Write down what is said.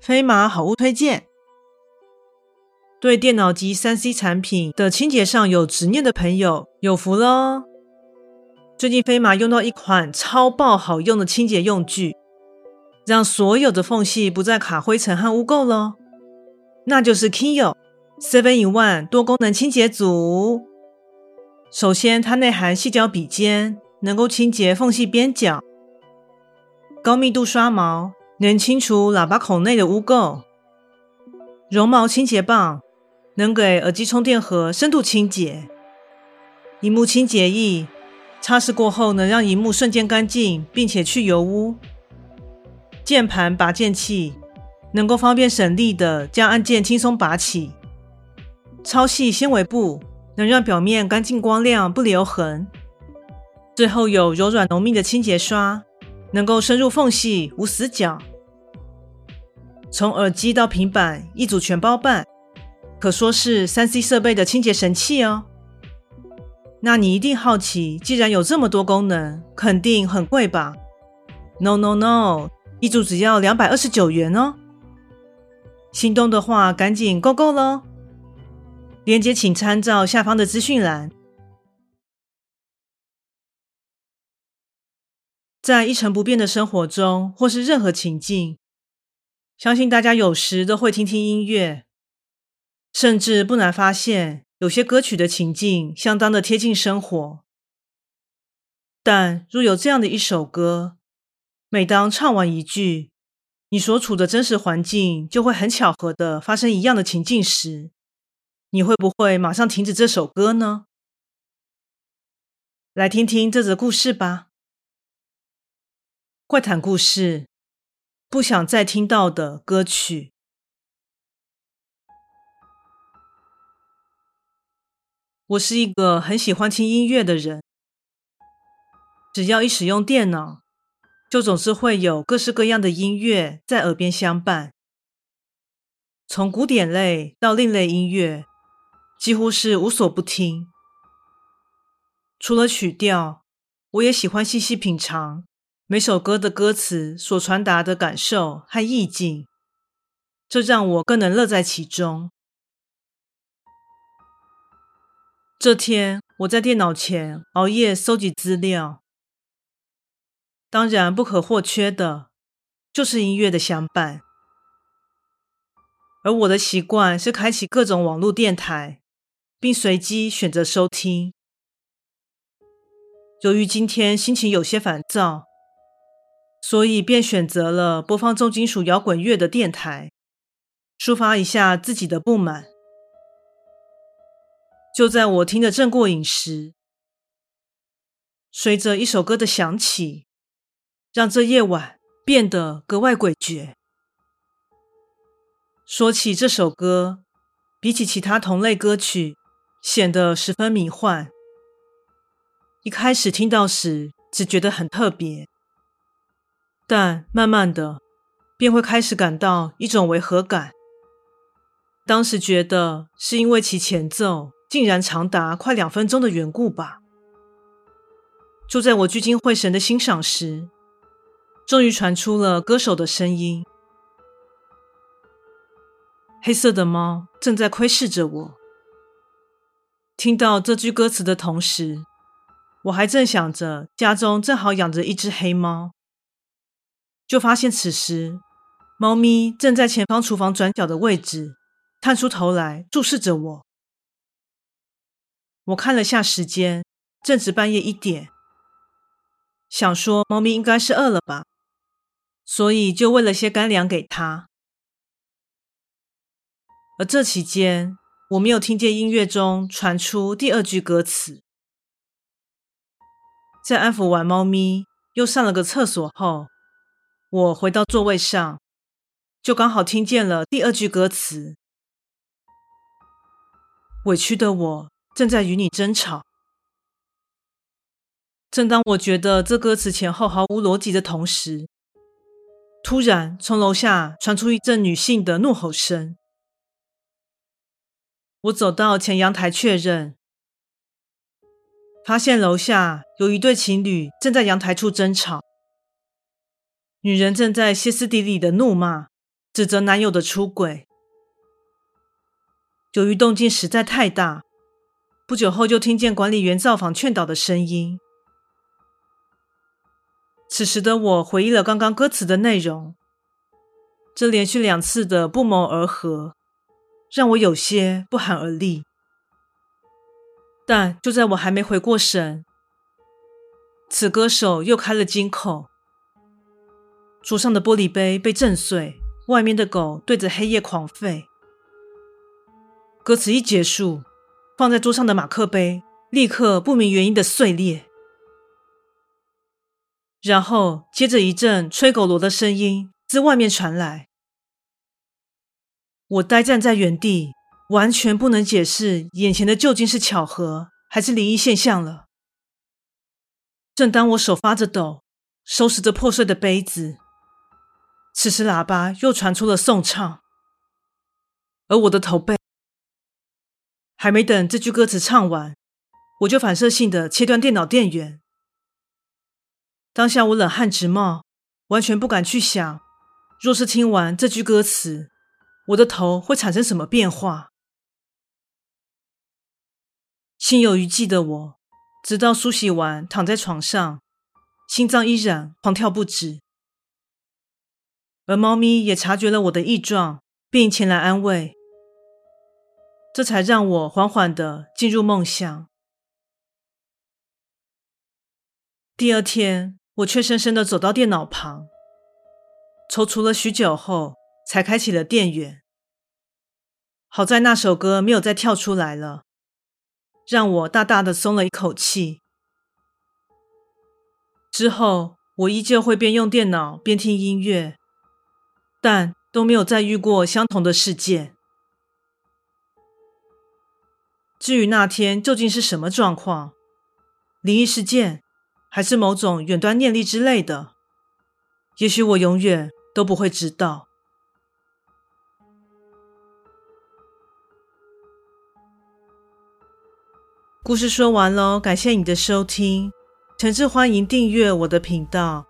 飞马好物推荐：对电脑及 3C 产品的清洁上有执念的朋友有福了。最近飞马用到一款超爆好用的清洁用具，让所有的缝隙不再卡灰尘和污垢了。那就是 KINYO 7-in-1 多功能清洁组。首先，它内含细胶笔尖，能够清洁缝隙边角；高密度刷毛。能清除喇叭孔内的污垢，绒毛清洁棒能给耳机充电盒深度清洁，萤幕清洁液擦拭过后能让萤幕瞬间干净，并且去油污。键盘拔键器能够方便省力的将按键轻松拔起，超细纤维布能让表面干净光亮不留痕。最后有柔软浓密的清洁刷，能够深入缝隙无死角。从耳机到平板，一组全包办，可说是三 C 设备的清洁神器哦。那你一定好奇，既然有这么多功能，肯定很贵吧？No No No，一组只要两百二十九元哦。心动的话，赶紧购购喽！链接请参照下方的资讯栏。在一成不变的生活中，或是任何情境。相信大家有时都会听听音乐，甚至不难发现，有些歌曲的情境相当的贴近生活。但若有这样的一首歌，每当唱完一句，你所处的真实环境就会很巧合的发生一样的情境时，你会不会马上停止这首歌呢？来听听这则故事吧，怪谈故事。不想再听到的歌曲。我是一个很喜欢听音乐的人，只要一使用电脑，就总是会有各式各样的音乐在耳边相伴。从古典类到另类音乐，几乎是无所不听。除了曲调，我也喜欢细细品尝。每首歌的歌词所传达的感受和意境，这让我更能乐在其中。这天，我在电脑前熬夜搜集资料，当然不可或缺的就是音乐的相伴。而我的习惯是开启各种网络电台，并随机选择收听。由于今天心情有些烦躁。所以便选择了播放重金属摇滚乐的电台，抒发一下自己的不满。就在我听得正过瘾时，随着一首歌的响起，让这夜晚变得格外诡谲。说起这首歌，比起其他同类歌曲，显得十分迷幻。一开始听到时，只觉得很特别。但慢慢的，便会开始感到一种违和感。当时觉得是因为其前奏竟然长达快两分钟的缘故吧。就在我聚精会神的欣赏时，终于传出了歌手的声音。黑色的猫正在窥视着我。听到这句歌词的同时，我还正想着家中正好养着一只黑猫，就发现此时猫咪正在前方厨房转角的位置探出头来注视着我。我看了下时间，正值半夜一点，想说猫咪应该是饿了吧，所以就喂了些干粮给它。而这期间，我没有听见音乐中传出第二句歌词。在安抚完猫咪，又上了个厕所后，我回到座位上，就刚好听见了第二句歌词。委屈的我正在与你争吵。正当我觉得这歌词前后毫无逻辑的同时，突然从楼下传出一阵女性的怒吼声。我走到前阳台确认，发现楼下有一对情侣正在阳台处争吵。女人正在歇斯底里的怒骂，指责男友的出轨。由于动静实在太大，不久后就听见管理员造访劝导的声音。此时的我回忆了刚刚歌词的内容，这连续两次的不谋而合。让我有些不寒而栗，但就在我还没回过神，此歌手又开了金口，桌上的玻璃杯被震碎，外面的狗对着黑夜狂吠。歌词一结束，放在桌上的马克杯立刻不明原因的碎裂，然后接着一阵吹狗螺的声音自外面传来。我呆站在原地，完全不能解释眼前的究竟是巧合还是灵异现象了。正当我手发着抖，收拾着破碎的杯子，此时喇叭又传出了颂唱，而我的头被……还没等这句歌词唱完，我就反射性的切断电脑电源。当下我冷汗直冒，完全不敢去想，若是听完这句歌词。我的头会产生什么变化？心有余悸的我，直到梳洗完躺在床上，心脏依然狂跳不止。而猫咪也察觉了我的异状，并前来安慰，这才让我缓缓的进入梦乡。第二天，我却深深的走到电脑旁，踌躇了许久后，才开启了电源。好在那首歌没有再跳出来了，让我大大的松了一口气。之后我依旧会边用电脑边听音乐，但都没有再遇过相同的事件。至于那天究竟是什么状况，灵异事件，还是某种远端念力之类的，也许我永远都不会知道。故事说完喽，感谢你的收听，诚挚欢迎订阅我的频道。